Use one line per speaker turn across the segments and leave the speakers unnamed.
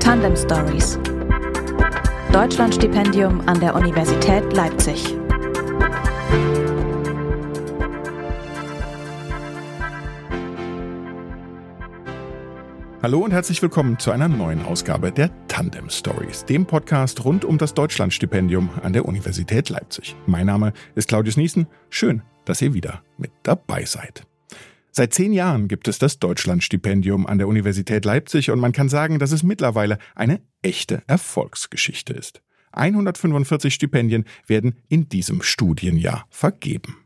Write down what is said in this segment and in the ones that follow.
Tandem Stories. Deutschlandstipendium an der Universität Leipzig.
Hallo und herzlich willkommen zu einer neuen Ausgabe der Tandem Stories, dem Podcast rund um das Deutschlandstipendium an der Universität Leipzig. Mein Name ist Claudius Niesen. Schön, dass ihr wieder mit dabei seid. Seit zehn Jahren gibt es das Deutschlandstipendium an der Universität Leipzig und man kann sagen, dass es mittlerweile eine echte Erfolgsgeschichte ist. 145 Stipendien werden in diesem Studienjahr vergeben.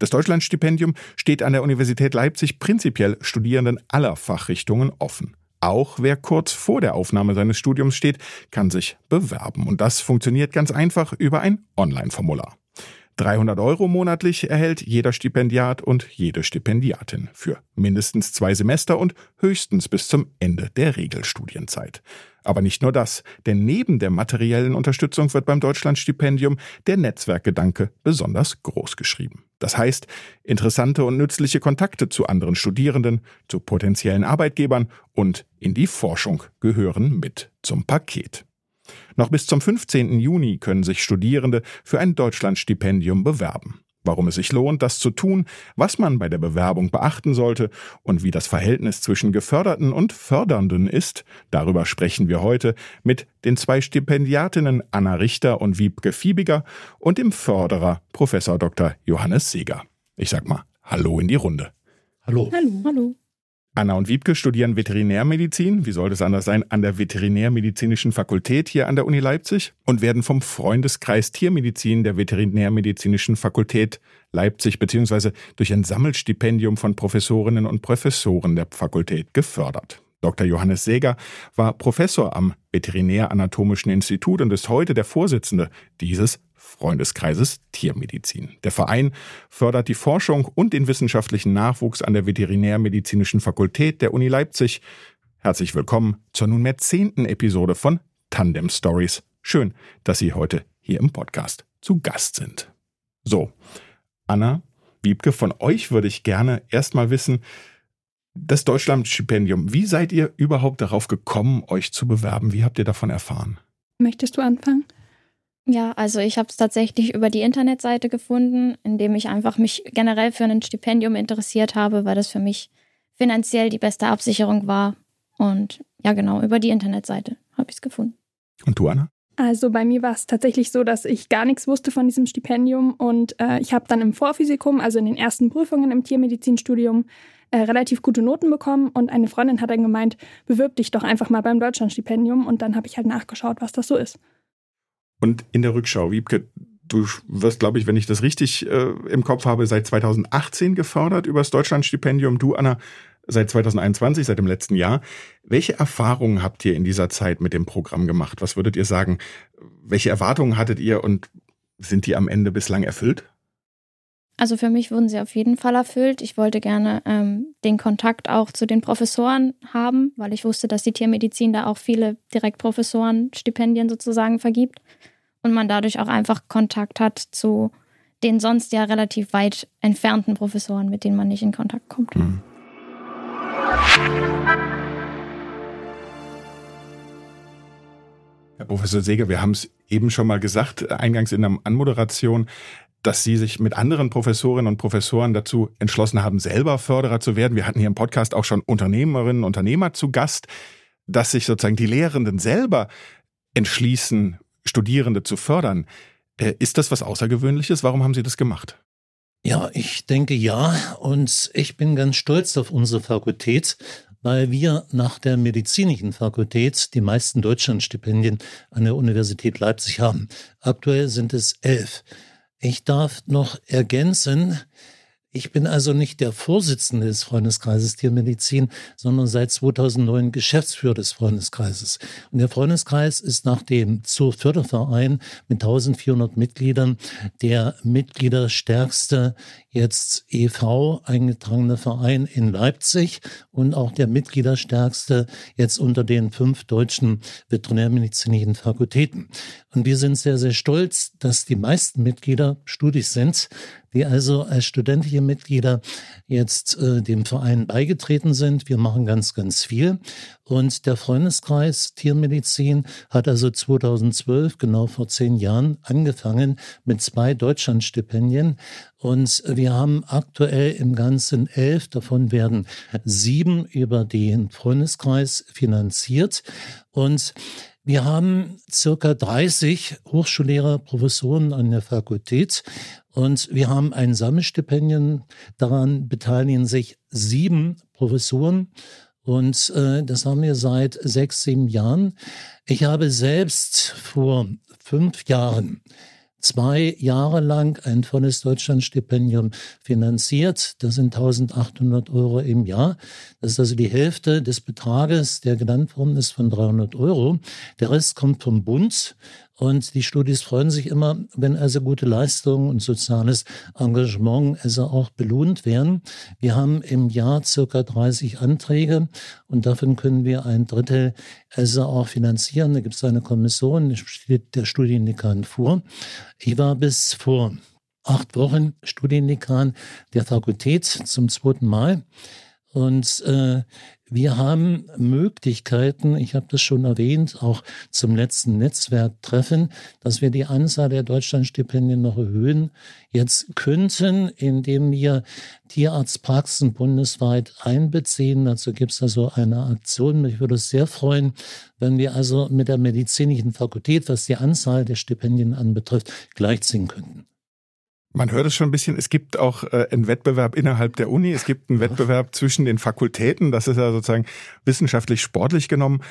Das Deutschlandstipendium steht an der Universität Leipzig prinzipiell Studierenden aller Fachrichtungen offen. Auch wer kurz vor der Aufnahme seines Studiums steht, kann sich bewerben. Und das funktioniert ganz einfach über ein Online-Formular. 300 Euro monatlich erhält jeder Stipendiat und jede Stipendiatin für mindestens zwei Semester und höchstens bis zum Ende der Regelstudienzeit. Aber nicht nur das, denn neben der materiellen Unterstützung wird beim Deutschlandstipendium der Netzwerkgedanke besonders groß geschrieben. Das heißt, interessante und nützliche Kontakte zu anderen Studierenden, zu potenziellen Arbeitgebern und in die Forschung gehören mit zum Paket. Noch bis zum 15. Juni können sich Studierende für ein Deutschlandstipendium bewerben. Warum es sich lohnt, das zu tun, was man bei der Bewerbung beachten sollte und wie das Verhältnis zwischen Geförderten und Fördernden ist, darüber sprechen wir heute mit den zwei Stipendiatinnen Anna Richter und Wiebke Fiebiger und dem Förderer Professor Dr. Johannes Seeger. Ich sag mal Hallo in die Runde.
Hallo.
Hallo. Hallo.
Anna und Wiebke studieren Veterinärmedizin, wie sollte es anders sein, an der Veterinärmedizinischen Fakultät hier an der Uni Leipzig und werden vom Freundeskreis Tiermedizin der Veterinärmedizinischen Fakultät Leipzig bzw. durch ein Sammelstipendium von Professorinnen und Professoren der Fakultät gefördert. Dr. Johannes Seeger war Professor am Veterinäranatomischen Institut und ist heute der Vorsitzende dieses Freundeskreises Tiermedizin. Der Verein fördert die Forschung und den wissenschaftlichen Nachwuchs an der Veterinärmedizinischen Fakultät der Uni Leipzig. Herzlich willkommen zur nunmehr zehnten Episode von Tandem Stories. Schön, dass Sie heute hier im Podcast zu Gast sind. So, Anna, Wiebke, von euch würde ich gerne erstmal wissen, das Deutschlandstipendium, wie seid ihr überhaupt darauf gekommen, euch zu bewerben? Wie habt ihr davon erfahren?
Möchtest du anfangen?
Ja, also ich habe es tatsächlich über die Internetseite gefunden, indem ich einfach mich generell für ein Stipendium interessiert habe, weil das für mich finanziell die beste Absicherung war. Und ja, genau, über die Internetseite habe ich es gefunden.
Und du, Anna?
Also bei mir war es tatsächlich so, dass ich gar nichts wusste von diesem Stipendium und äh, ich habe dann im Vorphysikum, also in den ersten Prüfungen im Tiermedizinstudium, äh, relativ gute Noten bekommen und eine Freundin hat dann gemeint, bewirb dich doch einfach mal beim Deutschlandstipendium und dann habe ich halt nachgeschaut, was das so ist.
Und in der Rückschau, Wiebke, du wirst, glaube ich, wenn ich das richtig äh, im Kopf habe, seit 2018 gefördert über das Deutschlandstipendium. Du, Anna, seit 2021, seit dem letzten Jahr. Welche Erfahrungen habt ihr in dieser Zeit mit dem Programm gemacht? Was würdet ihr sagen? Welche Erwartungen hattet ihr und sind die am Ende bislang erfüllt?
Also für mich wurden sie auf jeden Fall erfüllt. Ich wollte gerne ähm, den Kontakt auch zu den Professoren haben, weil ich wusste, dass die Tiermedizin da auch viele Direktprofessoren-Stipendien sozusagen vergibt und man dadurch auch einfach Kontakt hat zu den sonst ja relativ weit entfernten Professoren, mit denen man nicht in Kontakt kommt. Mhm.
Herr Professor Seger, wir haben es eben schon mal gesagt, eingangs in der Anmoderation dass Sie sich mit anderen Professorinnen und Professoren dazu entschlossen haben, selber Förderer zu werden. Wir hatten hier im Podcast auch schon Unternehmerinnen und Unternehmer zu Gast, dass sich sozusagen die Lehrenden selber entschließen, Studierende zu fördern. Äh, ist das was Außergewöhnliches? Warum haben Sie das gemacht?
Ja, ich denke ja. Und ich bin ganz stolz auf unsere Fakultät, weil wir nach der medizinischen Fakultät die meisten Deutschlandstipendien an der Universität Leipzig haben. Aktuell sind es elf. Ich darf noch ergänzen, ich bin also nicht der Vorsitzende des Freundeskreises Tiermedizin, sondern seit 2009 Geschäftsführer des Freundeskreises. Und der Freundeskreis ist nach dem Zooförderverein mit 1400 Mitgliedern der mitgliederstärkste jetzt EV eingetragene Verein in Leipzig und auch der mitgliederstärkste jetzt unter den fünf deutschen veterinärmedizinischen Fakultäten. Und wir sind sehr, sehr stolz, dass die meisten Mitglieder Studis sind, die also als studentische Mitglieder jetzt äh, dem Verein beigetreten sind. Wir machen ganz, ganz viel. Und der Freundeskreis Tiermedizin hat also 2012, genau vor zehn Jahren, angefangen mit zwei Deutschlandstipendien. Und wir haben aktuell im Ganzen elf, davon werden sieben über den Freundeskreis finanziert. Und wir haben circa 30 Hochschullehrer, Professoren an der Fakultät und wir haben ein Sammelstipendium. Daran beteiligen sich sieben Professoren und äh, das haben wir seit sechs, sieben Jahren. Ich habe selbst vor fünf Jahren zwei Jahre lang ein volles Deutschlandstipendium finanziert. Das sind 1800 Euro im Jahr. Das ist also die Hälfte des Betrages, der genannt worden ist, von 300 Euro. Der Rest kommt vom Bund. Und die Studis freuen sich immer, wenn also gute Leistungen und soziales Engagement also auch belohnt werden. Wir haben im Jahr circa 30 Anträge und davon können wir ein Drittel also auch finanzieren. Da gibt es eine Kommission, steht der Studiendekan vor. Ich war bis vor acht Wochen Studiendekan der Fakultät zum zweiten Mal. Und äh, wir haben Möglichkeiten, ich habe das schon erwähnt, auch zum letzten Netzwerktreffen, dass wir die Anzahl der Deutschlandstipendien noch erhöhen. Jetzt könnten, indem wir Tierarztpraxen bundesweit einbeziehen, dazu gibt es also eine Aktion. Mich würde es sehr freuen, wenn wir also mit der medizinischen Fakultät, was die Anzahl der Stipendien anbetrifft, gleichziehen könnten.
Man hört es schon ein bisschen, es gibt auch äh, einen Wettbewerb innerhalb der Uni, es gibt einen Wettbewerb zwischen den Fakultäten, das ist ja sozusagen wissenschaftlich sportlich genommen.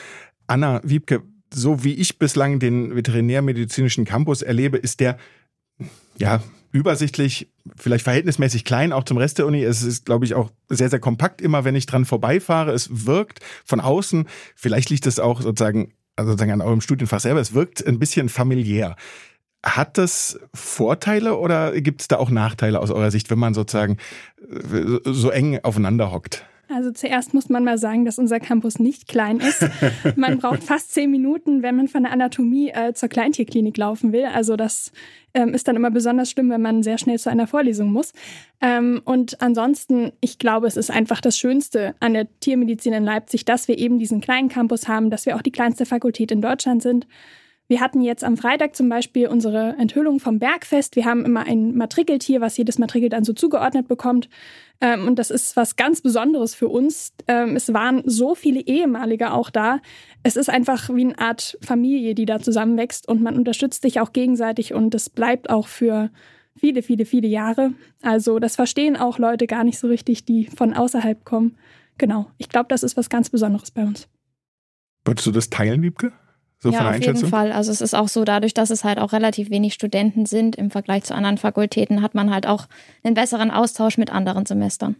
Anna Wiebke, so wie ich bislang den veterinärmedizinischen Campus erlebe, ist der ja übersichtlich, vielleicht verhältnismäßig klein, auch zum Rest der Uni. Es ist, glaube ich, auch sehr, sehr kompakt, immer wenn ich dran vorbeifahre. Es wirkt von außen, vielleicht liegt es auch sozusagen, also sozusagen an eurem Studienfach selber, es wirkt ein bisschen familiär. Hat das Vorteile oder gibt es da auch Nachteile aus eurer Sicht, wenn man sozusagen äh, so eng aufeinander hockt?
Also zuerst muss man mal sagen, dass unser Campus nicht klein ist. Man braucht fast zehn Minuten, wenn man von der Anatomie äh, zur Kleintierklinik laufen will. Also das ähm, ist dann immer besonders schlimm, wenn man sehr schnell zu einer Vorlesung muss. Ähm, und ansonsten, ich glaube, es ist einfach das Schönste an der Tiermedizin in Leipzig, dass wir eben diesen kleinen Campus haben, dass wir auch die kleinste Fakultät in Deutschland sind wir hatten jetzt am Freitag zum Beispiel unsere Enthüllung vom Bergfest. Wir haben immer ein Matrikeltier, was jedes Matrikel dann so zugeordnet bekommt. Ähm, und das ist was ganz Besonderes für uns. Ähm, es waren so viele ehemalige auch da. Es ist einfach wie eine Art Familie, die da zusammenwächst und man unterstützt sich auch gegenseitig und das bleibt auch für viele, viele, viele Jahre. Also das verstehen auch Leute gar nicht so richtig, die von außerhalb kommen. Genau, ich glaube, das ist was ganz Besonderes bei uns.
Würdest du das teilen, Wiebke? So
ja, auf jeden Fall. Also es ist auch so, dadurch, dass es halt auch relativ wenig Studenten sind im Vergleich zu anderen Fakultäten, hat man halt auch einen besseren Austausch mit anderen Semestern.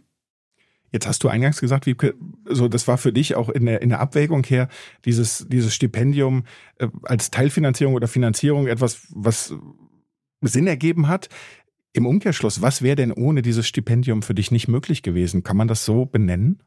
Jetzt hast du eingangs gesagt, wie, so das war für dich auch in der, in der Abwägung her, dieses, dieses Stipendium äh, als Teilfinanzierung oder Finanzierung etwas, was Sinn ergeben hat. Im Umkehrschluss, was wäre denn ohne dieses Stipendium für dich nicht möglich gewesen? Kann man das so benennen?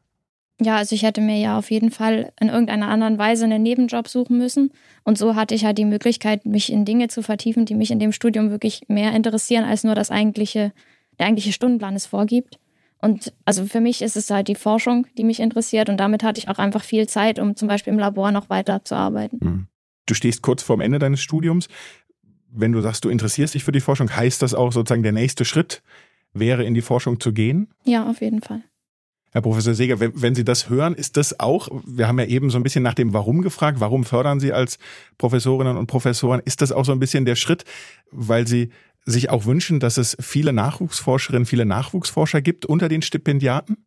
Ja, also ich hätte mir ja auf jeden Fall in irgendeiner anderen Weise einen Nebenjob suchen müssen. Und so hatte ich halt die Möglichkeit, mich in Dinge zu vertiefen, die mich in dem Studium wirklich mehr interessieren, als nur das eigentliche, der eigentliche Stundenplan es vorgibt. Und also für mich ist es halt die Forschung, die mich interessiert. Und damit hatte ich auch einfach viel Zeit, um zum Beispiel im Labor noch weiter zu arbeiten. Hm.
Du stehst kurz vorm Ende deines Studiums. Wenn du sagst, du interessierst dich für die Forschung, heißt das auch sozusagen, der nächste Schritt wäre, in die Forschung zu gehen?
Ja, auf jeden Fall.
Herr Professor Seger, wenn, wenn, Sie das hören, ist das auch, wir haben ja eben so ein bisschen nach dem Warum gefragt, warum fördern Sie als Professorinnen und Professoren, ist das auch so ein bisschen der Schritt, weil Sie sich auch wünschen, dass es viele Nachwuchsforscherinnen, viele Nachwuchsforscher gibt unter den Stipendiaten?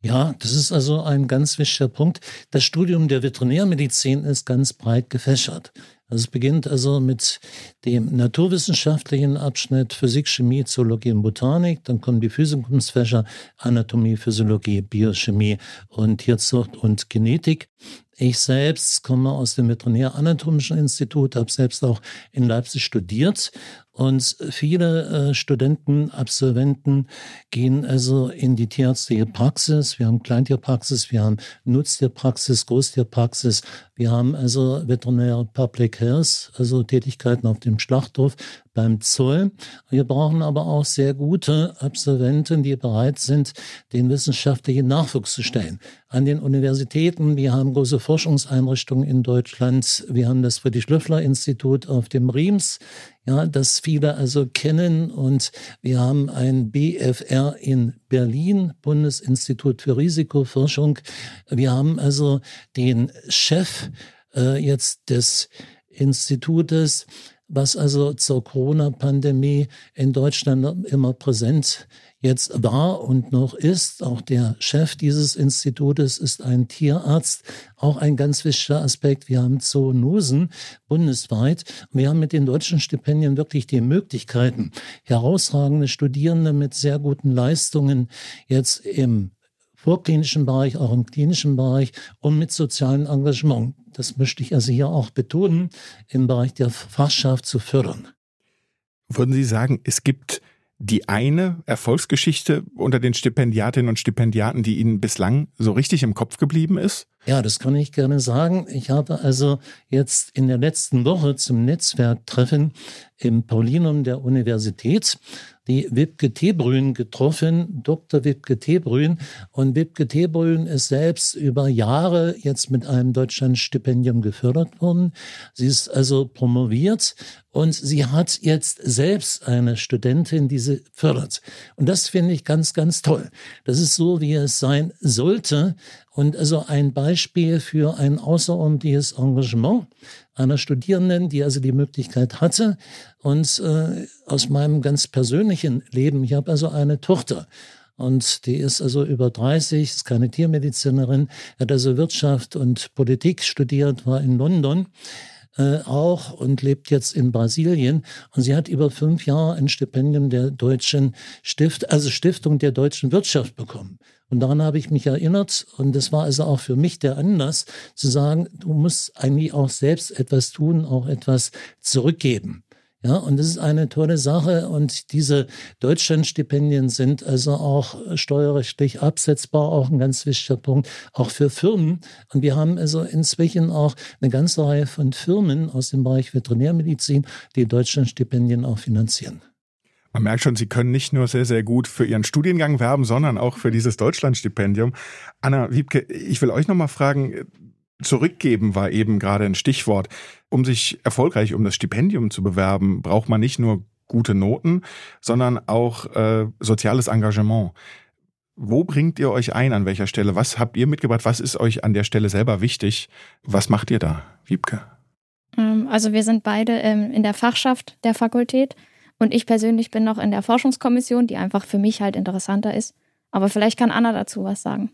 Ja, das ist also ein ganz wichtiger Punkt. Das Studium der Veterinärmedizin ist ganz breit gefächert. Also es beginnt also mit dem naturwissenschaftlichen Abschnitt Physik, Chemie, Zoologie und Botanik. Dann kommen die Physikumsfächer Anatomie, Physiologie, Biochemie und Tierzucht und Genetik. Ich selbst komme aus dem Veterinäranatomischen Institut, habe selbst auch in Leipzig studiert Und viele äh, Studenten, Absolventen gehen also in die tierärztliche Praxis. Wir haben Kleintierpraxis, wir haben Nutztierpraxis, Großtierpraxis. Wir haben also Veterinäre Public Health, also Tätigkeiten auf dem Schlachthof, beim Zoll. Wir brauchen aber auch sehr gute Absolventen, die bereit sind, den wissenschaftlichen Nachwuchs zu stellen. An den Universitäten, wir haben große Forschungseinrichtungen in Deutschland. Wir haben das Friedrich-Löffler-Institut auf dem Riems ja, das viele also kennen. Und wir haben ein BFR in Berlin, Bundesinstitut für Risikoforschung. Wir haben also den Chef äh, jetzt des Institutes, was also zur Corona-Pandemie in Deutschland immer präsent jetzt war und noch ist. Auch der Chef dieses Institutes ist ein Tierarzt. Auch ein ganz wichtiger Aspekt. Wir haben Zoonosen bundesweit. Wir haben mit den deutschen Stipendien wirklich die Möglichkeiten, herausragende Studierende mit sehr guten Leistungen jetzt im vorklinischen Bereich, auch im klinischen Bereich und mit sozialem Engagement. Das möchte ich also hier auch betonen, im Bereich der Fachschaft zu fördern.
Würden Sie sagen, es gibt die eine Erfolgsgeschichte unter den Stipendiatinnen und Stipendiaten, die Ihnen bislang so richtig im Kopf geblieben ist?
Ja, das kann ich gerne sagen. Ich habe also jetzt in der letzten Woche zum Netzwerktreffen im Paulinum der Universität die Wipke Tebrün getroffen, Dr. Wipke Tebrün. Und Wipke Tebrün ist selbst über Jahre jetzt mit einem Deutschlandstipendium gefördert worden. Sie ist also promoviert und sie hat jetzt selbst eine Studentin, die sie fördert. Und das finde ich ganz, ganz toll. Das ist so, wie es sein sollte. Und also ein Beispiel für ein außerordentliches Engagement einer Studierenden, die also die Möglichkeit hatte. Und äh, aus meinem ganz persönlichen Leben, ich habe also eine Tochter. Und die ist also über 30, ist keine Tiermedizinerin, hat also Wirtschaft und Politik studiert, war in London äh, auch und lebt jetzt in Brasilien. Und sie hat über fünf Jahre ein Stipendium der deutschen Stift, also Stiftung der deutschen Wirtschaft bekommen. Und daran habe ich mich erinnert. Und das war also auch für mich der Anlass zu sagen, du musst eigentlich auch selbst etwas tun, auch etwas zurückgeben. Ja, und das ist eine tolle Sache. Und diese Deutschlandstipendien sind also auch steuerrechtlich absetzbar, auch ein ganz wichtiger Punkt, auch für Firmen. Und wir haben also inzwischen auch eine ganze Reihe von Firmen aus dem Bereich Veterinärmedizin, die Deutschlandstipendien auch finanzieren.
Man merkt schon, Sie können nicht nur sehr, sehr gut für Ihren Studiengang werben, sondern auch für dieses Deutschlandstipendium. Anna Wiebke, ich will euch nochmal fragen, zurückgeben war eben gerade ein Stichwort. Um sich erfolgreich um das Stipendium zu bewerben, braucht man nicht nur gute Noten, sondern auch äh, soziales Engagement. Wo bringt ihr euch ein? An welcher Stelle? Was habt ihr mitgebracht? Was ist euch an der Stelle selber wichtig? Was macht ihr da, Wiebke?
Ähm, also wir sind beide ähm, in der Fachschaft der Fakultät. Und ich persönlich bin noch in der Forschungskommission, die einfach für mich halt interessanter ist. Aber vielleicht kann Anna dazu was sagen.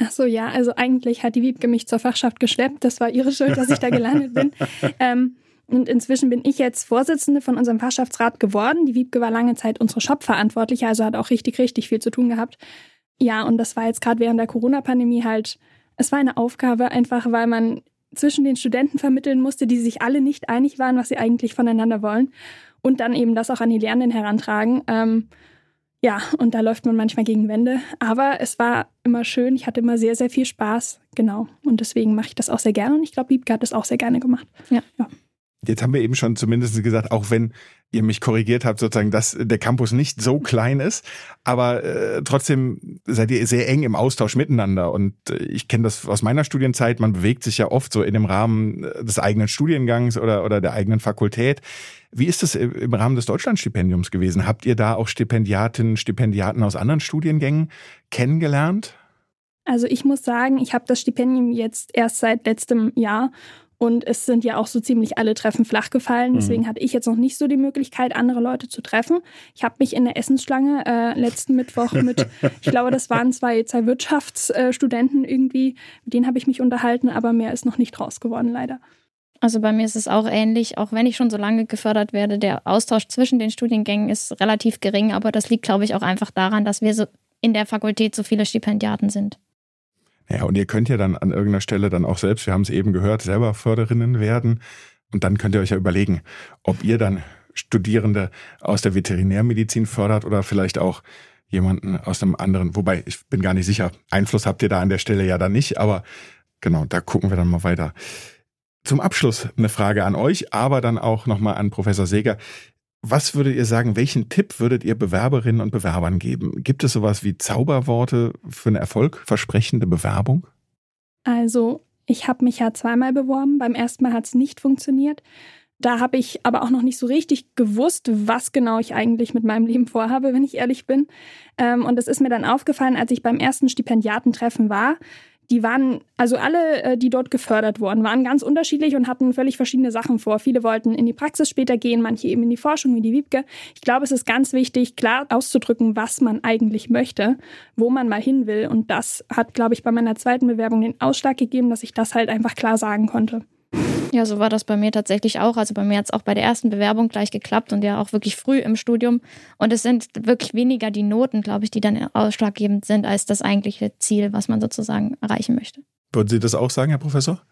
Ach so, ja, also eigentlich hat die Wiebke mich zur Fachschaft geschleppt. Das war ihre Schuld, dass ich da gelandet bin. Ähm, und inzwischen bin ich jetzt Vorsitzende von unserem Fachschaftsrat geworden. Die Wiebke war lange Zeit unsere Shop-Verantwortliche, also hat auch richtig, richtig viel zu tun gehabt. Ja, und das war jetzt gerade während der Corona-Pandemie halt, es war eine Aufgabe, einfach weil man zwischen den Studenten vermitteln musste, die sich alle nicht einig waren, was sie eigentlich voneinander wollen und dann eben das auch an die Lernenden herantragen. Ähm, ja, und da läuft man manchmal gegen Wände. Aber es war immer schön. Ich hatte immer sehr, sehr viel Spaß. Genau. Und deswegen mache ich das auch sehr gerne. Und ich glaube, Liebke hat das auch sehr gerne gemacht. Ja. ja.
Jetzt haben wir eben schon zumindest gesagt, auch wenn ihr mich korrigiert habt, sozusagen, dass der Campus nicht so klein ist, aber äh, trotzdem seid ihr sehr eng im Austausch miteinander. Und äh, ich kenne das aus meiner Studienzeit, man bewegt sich ja oft so in dem Rahmen äh, des eigenen Studiengangs oder, oder der eigenen Fakultät. Wie ist das im Rahmen des Deutschlandstipendiums gewesen? Habt ihr da auch Stipendiatinnen, Stipendiaten aus anderen Studiengängen kennengelernt?
Also ich muss sagen, ich habe das Stipendium jetzt erst seit letztem Jahr und es sind ja auch so ziemlich alle Treffen flach gefallen. Mhm. Deswegen hatte ich jetzt noch nicht so die Möglichkeit, andere Leute zu treffen. Ich habe mich in der Essensschlange äh, letzten Mittwoch mit, ich glaube, das waren zwei, zwei Wirtschaftsstudenten irgendwie, mit denen habe ich mich unterhalten, aber mehr ist noch nicht raus geworden, leider.
Also bei mir ist es auch ähnlich, auch wenn ich schon so lange gefördert werde. Der Austausch zwischen den Studiengängen ist relativ gering, aber das liegt, glaube ich, auch einfach daran, dass wir so in der Fakultät so viele Stipendiaten sind.
Ja, und ihr könnt ja dann an irgendeiner Stelle dann auch selbst, wir haben es eben gehört, selber Förderinnen werden. Und dann könnt ihr euch ja überlegen, ob ihr dann Studierende aus der Veterinärmedizin fördert oder vielleicht auch jemanden aus einem anderen, wobei ich bin gar nicht sicher, Einfluss habt ihr da an der Stelle ja dann nicht, aber genau, da gucken wir dann mal weiter. Zum Abschluss eine Frage an euch, aber dann auch nochmal an Professor Seger. Was würdet ihr sagen, welchen Tipp würdet ihr Bewerberinnen und Bewerbern geben? Gibt es sowas wie Zauberworte für eine erfolgversprechende Bewerbung?
Also, ich habe mich ja zweimal beworben. Beim ersten Mal hat es nicht funktioniert. Da habe ich aber auch noch nicht so richtig gewusst, was genau ich eigentlich mit meinem Leben vorhabe, wenn ich ehrlich bin. Ähm, und es ist mir dann aufgefallen, als ich beim ersten Stipendiatentreffen war. Die waren, also alle, äh, die dort gefördert wurden, waren ganz unterschiedlich und hatten völlig verschiedene Sachen vor. Viele wollten in die Praxis später gehen, manche eben in die Forschung, wie die Wiebke. Ich glaube, es ist ganz wichtig, klar auszudrücken, was man eigentlich möchte, wo man mal hin will. Und das hat, glaube ich, bei meiner zweiten Bewerbung den Ausschlag gegeben, dass ich das halt einfach klar sagen konnte.
Ja, so war das bei mir tatsächlich auch. Also bei mir hat es auch bei der ersten Bewerbung gleich geklappt und ja auch wirklich früh im Studium. Und es sind wirklich weniger die Noten, glaube ich, die dann ausschlaggebend sind, als das eigentliche Ziel, was man sozusagen erreichen möchte.
Würden Sie das auch sagen, Herr Professor?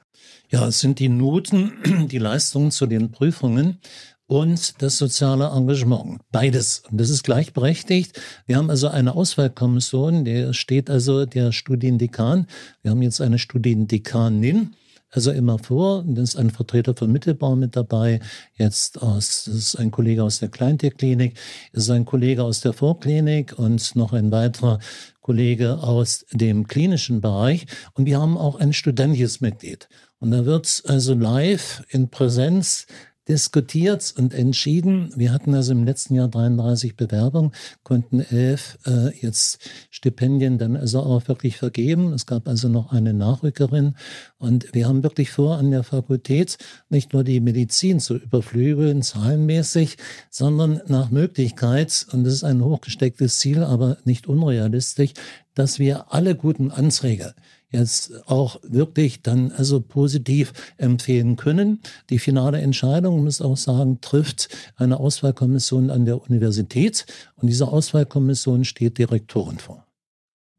Ja, es sind die Noten, die Leistungen zu den Prüfungen und das soziale Engagement. Beides. Und das ist gleichberechtigt. Wir haben also eine Auswahlkommission, der steht also der Studiendekan. Wir haben jetzt eine Studiendekanin also immer vor. Dann ist ein Vertreter von Mittelbau mit dabei. Jetzt aus, das ist ein Kollege aus der Kleintierklinik, ist ein Kollege aus der Vorklinik und noch ein weiterer Kollege aus dem klinischen Bereich. Und wir haben auch ein studentisches Mitglied. Und da wird also live in Präsenz diskutiert und entschieden. Wir hatten also im letzten Jahr 33 Bewerbungen, konnten elf äh, jetzt Stipendien dann also auch wirklich vergeben. Es gab also noch eine Nachrückerin und wir haben wirklich vor, an der Fakultät nicht nur die Medizin zu überflügeln, zahlenmäßig, sondern nach Möglichkeit, und das ist ein hochgestecktes Ziel, aber nicht unrealistisch, dass wir alle guten Anträge jetzt auch wirklich dann also positiv empfehlen können. Die finale Entscheidung, muss auch sagen, trifft eine Auswahlkommission an der Universität und diese Auswahlkommission steht Direktoren vor.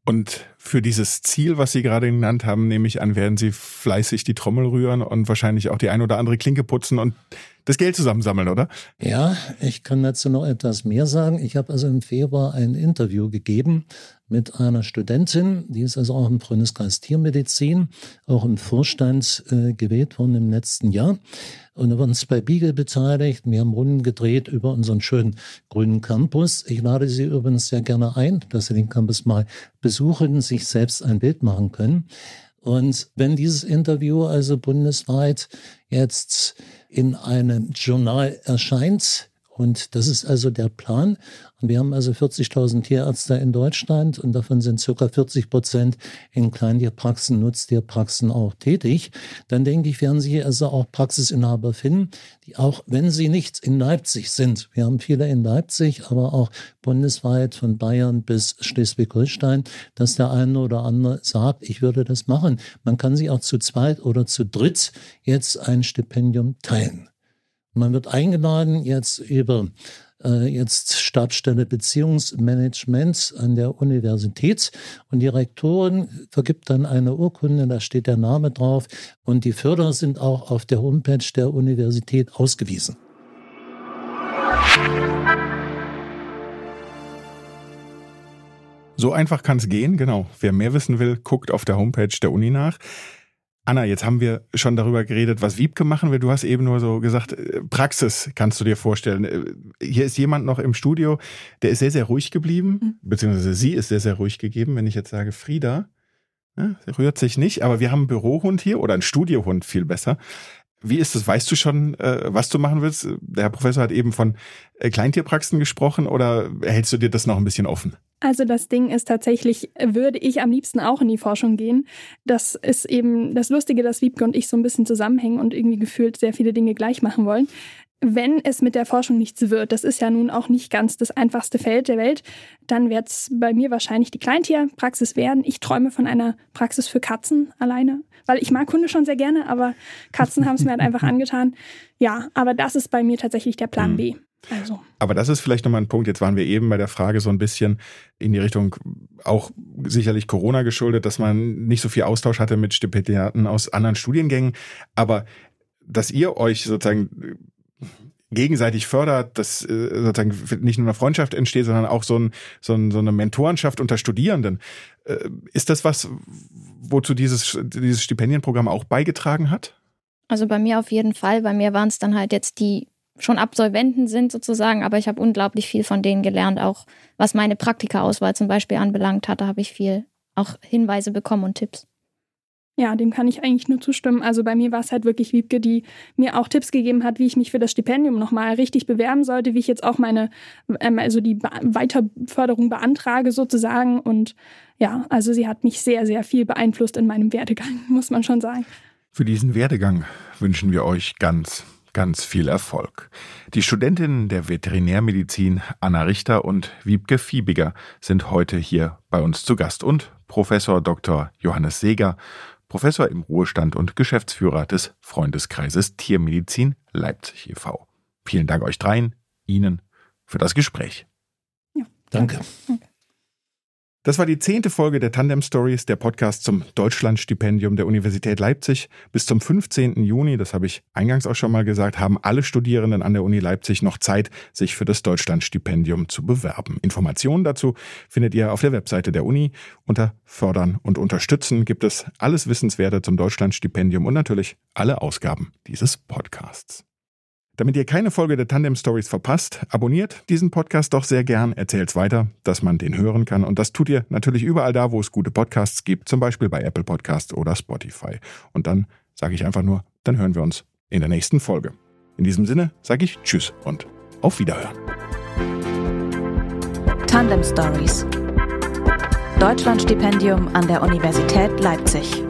Und für dieses Ziel, was Sie gerade genannt haben, nehme ich an, werden Sie fleißig die Trommel rühren und wahrscheinlich auch die ein oder andere Klinke putzen und das Geld zusammensammeln, oder?
Ja, ich kann dazu noch etwas mehr sagen. Ich habe also im Februar ein Interview gegeben mit einer Studentin, die ist also auch im Freundeskreis Tiermedizin, auch im Vorstand äh, gewählt worden im letzten Jahr. Und wir waren uns bei Beagle beteiligt. Wir haben Runden gedreht über unseren schönen grünen Campus. Ich lade Sie übrigens sehr gerne ein, dass Sie den Campus mal besuchen sich selbst ein Bild machen können. Und wenn dieses Interview also bundesweit jetzt in einem Journal erscheint, und das ist also der Plan. Und wir haben also 40.000 Tierärzte in Deutschland und davon sind circa 40 Prozent in Kleintierpraxen, Nutztierpraxen auch tätig. Dann denke ich, werden Sie also auch Praxisinhaber finden, die auch, wenn sie nicht in Leipzig sind, wir haben viele in Leipzig, aber auch bundesweit von Bayern bis Schleswig-Holstein, dass der eine oder andere sagt, ich würde das machen. Man kann sich auch zu zweit oder zu dritt jetzt ein Stipendium teilen. Man wird eingeladen jetzt über äh, jetzt Stabsstelle Beziehungsmanagement an der Universität und die Rektorin vergibt dann eine Urkunde, da steht der Name drauf und die Förderer sind auch auf der Homepage der Universität ausgewiesen.
So einfach kann es gehen, genau. Wer mehr wissen will, guckt auf der Homepage der Uni nach. Anna, jetzt haben wir schon darüber geredet, was Wiebke machen will. Du hast eben nur so gesagt, äh, Praxis kannst du dir vorstellen. Äh, hier ist jemand noch im Studio, der ist sehr, sehr ruhig geblieben, mhm. beziehungsweise sie ist sehr, sehr ruhig gegeben. Wenn ich jetzt sage, Frieda, ja, rührt sich nicht, aber wir haben einen Bürohund hier oder einen Studiohund viel besser. Wie ist das? Weißt du schon, äh, was du machen willst? Der Herr Professor hat eben von Kleintierpraxen gesprochen oder hältst du dir das noch ein bisschen offen?
Also das Ding ist tatsächlich, würde ich am liebsten auch in die Forschung gehen. Das ist eben das Lustige, dass Wiebke und ich so ein bisschen zusammenhängen und irgendwie gefühlt sehr viele Dinge gleich machen wollen. Wenn es mit der Forschung nichts wird, das ist ja nun auch nicht ganz das einfachste Feld der Welt, dann wird es bei mir wahrscheinlich die Kleintierpraxis werden. Ich träume von einer Praxis für Katzen alleine, weil ich mag Hunde schon sehr gerne, aber Katzen haben es mir halt einfach angetan. Ja, aber das ist bei mir tatsächlich der Plan mhm. B.
Also. Aber das ist vielleicht nochmal ein Punkt. Jetzt waren wir eben bei der Frage so ein bisschen in die Richtung auch sicherlich Corona geschuldet, dass man nicht so viel Austausch hatte mit Stipendiaten aus anderen Studiengängen. Aber dass ihr euch sozusagen gegenseitig fördert, dass äh, sozusagen nicht nur eine Freundschaft entsteht, sondern auch so, ein, so, ein, so eine Mentorenschaft unter Studierenden. Äh, ist das was, wozu dieses, dieses Stipendienprogramm auch beigetragen hat?
Also bei mir auf jeden Fall. Bei mir waren es dann halt jetzt die schon Absolventen sind sozusagen, aber ich habe unglaublich viel von denen gelernt, auch was meine Praktika-Auswahl zum Beispiel anbelangt hat. Da habe ich viel auch Hinweise bekommen und Tipps.
Ja, dem kann ich eigentlich nur zustimmen. Also bei mir war es halt wirklich Wiebke, die mir auch Tipps gegeben hat, wie ich mich für das Stipendium nochmal richtig bewerben sollte, wie ich jetzt auch meine, ähm, also die Be Weiterbeförderung beantrage sozusagen. Und ja, also sie hat mich sehr, sehr viel beeinflusst in meinem Werdegang, muss man schon sagen.
Für diesen Werdegang wünschen wir euch ganz, ganz viel Erfolg. Die Studentinnen der Veterinärmedizin Anna Richter und Wiebke Fiebiger sind heute hier bei uns zu Gast und Professor Dr. Johannes Seeger Professor im Ruhestand und Geschäftsführer des Freundeskreises Tiermedizin Leipzig e.V. Vielen Dank euch dreien, Ihnen für das Gespräch.
Ja, danke. danke.
Das war die zehnte Folge der Tandem Stories, der Podcast zum Deutschlandstipendium der Universität Leipzig. Bis zum 15. Juni, das habe ich eingangs auch schon mal gesagt, haben alle Studierenden an der Uni Leipzig noch Zeit, sich für das Deutschlandstipendium zu bewerben. Informationen dazu findet ihr auf der Webseite der Uni. Unter Fördern und Unterstützen gibt es alles Wissenswerte zum Deutschlandstipendium und natürlich alle Ausgaben dieses Podcasts. Damit ihr keine Folge der Tandem Stories verpasst, abonniert diesen Podcast doch sehr gern, erzählt's weiter, dass man den hören kann. Und das tut ihr natürlich überall da, wo es gute Podcasts gibt, zum Beispiel bei Apple Podcasts oder Spotify. Und dann sage ich einfach nur, dann hören wir uns in der nächsten Folge. In diesem Sinne sage ich Tschüss und auf Wiederhören.
Tandem Stories. Deutschlandstipendium an der Universität Leipzig.